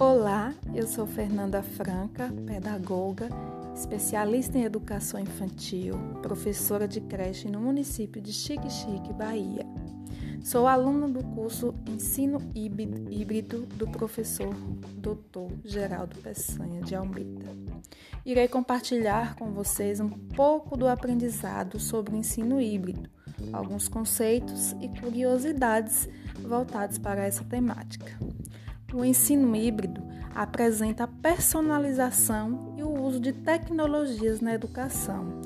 Olá, eu sou Fernanda Franca, pedagoga, especialista em educação infantil, professora de creche no município de Xique-Xique, Bahia. Sou aluna do curso Ensino Híbrido do professor Dr. Geraldo Peçanha de Almeida. Irei compartilhar com vocês um pouco do aprendizado sobre o ensino híbrido, alguns conceitos e curiosidades voltados para essa temática. O ensino híbrido apresenta a personalização e o uso de tecnologias na educação.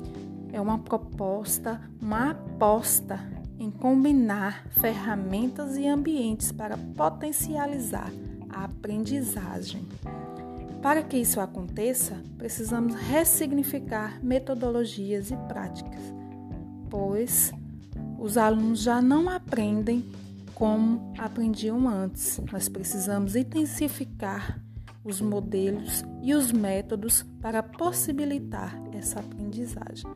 É uma proposta, uma aposta em combinar ferramentas e ambientes para potencializar a aprendizagem. Para que isso aconteça, precisamos ressignificar metodologias e práticas, pois os alunos já não aprendem como aprendiam antes. Nós precisamos intensificar os modelos e os métodos para possibilitar essa aprendizagem.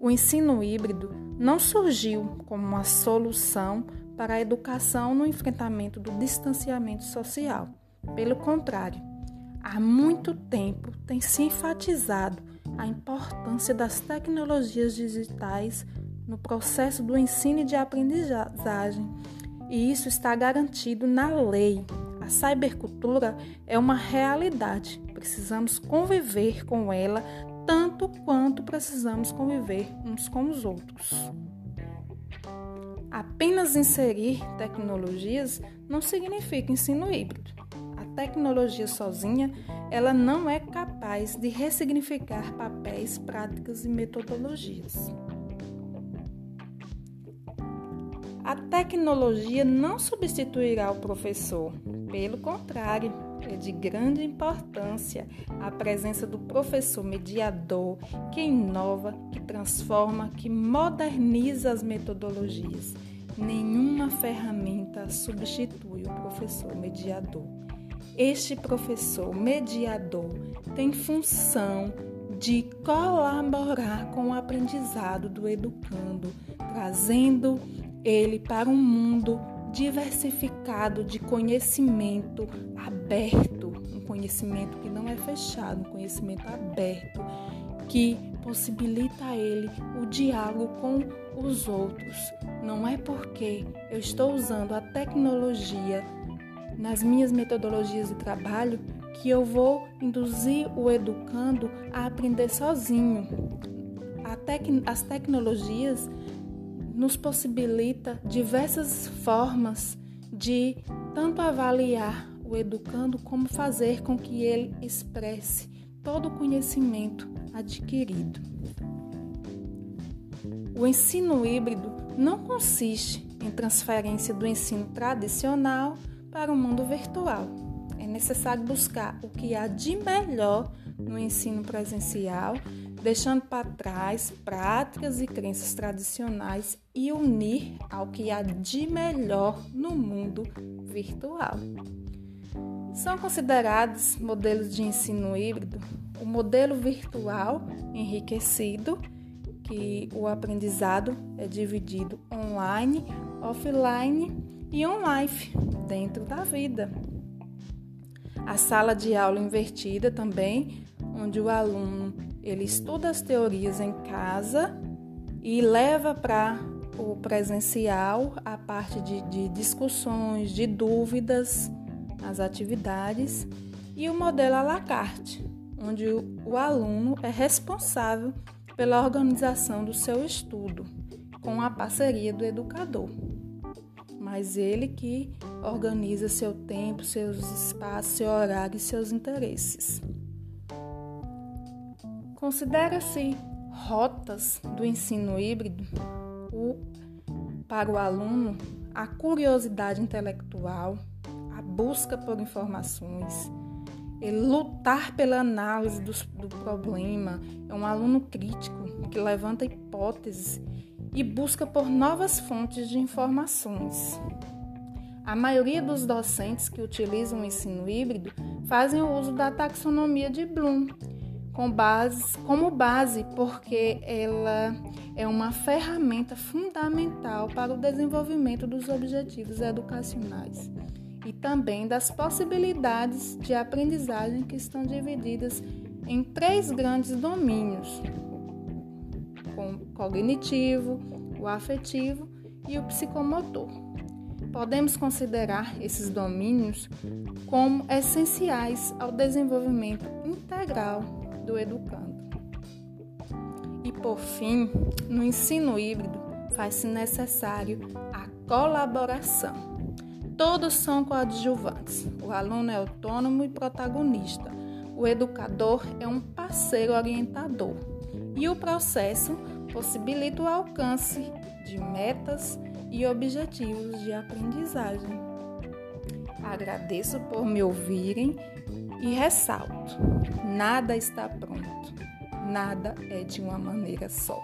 O ensino híbrido não surgiu como uma solução para a educação no enfrentamento do distanciamento social. Pelo contrário, há muito tempo tem se enfatizado a importância das tecnologias digitais no processo do ensino e de aprendizagem e isso está garantido na lei. A cybercultura é uma realidade, precisamos conviver com ela tanto quanto precisamos conviver uns com os outros. Apenas inserir tecnologias não significa ensino híbrido. A tecnologia sozinha, ela não é capaz de ressignificar papéis, práticas e metodologias. A tecnologia não substituirá o professor, pelo contrário, é de grande importância a presença do professor mediador que inova, que transforma, que moderniza as metodologias. Nenhuma ferramenta substitui o professor mediador. Este professor mediador tem função de colaborar com o aprendizado do educando, trazendo ele para um mundo diversificado de conhecimento aberto, um conhecimento que não é fechado, um conhecimento aberto que possibilita a ele o diálogo com os outros. Não é porque eu estou usando a tecnologia nas minhas metodologias de trabalho que eu vou induzir o educando a aprender sozinho. Tec as tecnologias nos possibilita diversas formas de tanto avaliar o educando como fazer com que ele expresse todo o conhecimento adquirido. O ensino híbrido não consiste em transferência do ensino tradicional para o mundo virtual. É necessário buscar o que há de melhor no ensino presencial deixando para trás práticas e crenças tradicionais e unir ao que há de melhor no mundo virtual. São considerados modelos de ensino híbrido o modelo virtual enriquecido, que o aprendizado é dividido online, offline e on-life dentro da vida. A sala de aula invertida também, onde o aluno ele estuda as teorias em casa e leva para o presencial a parte de, de discussões, de dúvidas, as atividades e o modelo à la carte, onde o, aluno é responsável pela organização do seu estudo, com a parceria do educador. Mas ele que organiza seu tempo, seus espaços, seu horário e seus interesses. Considera-se rotas do ensino híbrido o, para o aluno a curiosidade intelectual, a busca por informações, lutar pela análise do, do problema, é um aluno crítico que levanta hipóteses e busca por novas fontes de informações. A maioria dos docentes que utilizam o ensino híbrido fazem o uso da taxonomia de Bloom, com base, como base, porque ela é uma ferramenta fundamental para o desenvolvimento dos objetivos educacionais. e também das possibilidades de aprendizagem que estão divididas em três grandes domínios: o cognitivo, o afetivo e o psicomotor. Podemos considerar esses domínios como essenciais ao desenvolvimento integral do educando. E por fim, no ensino híbrido, faz-se necessário a colaboração. Todos são coadjuvantes. O aluno é autônomo e protagonista. O educador é um parceiro orientador. E o processo possibilita o alcance de metas e objetivos de aprendizagem. Agradeço por me ouvirem e ressalto: nada está pronto, nada é de uma maneira só.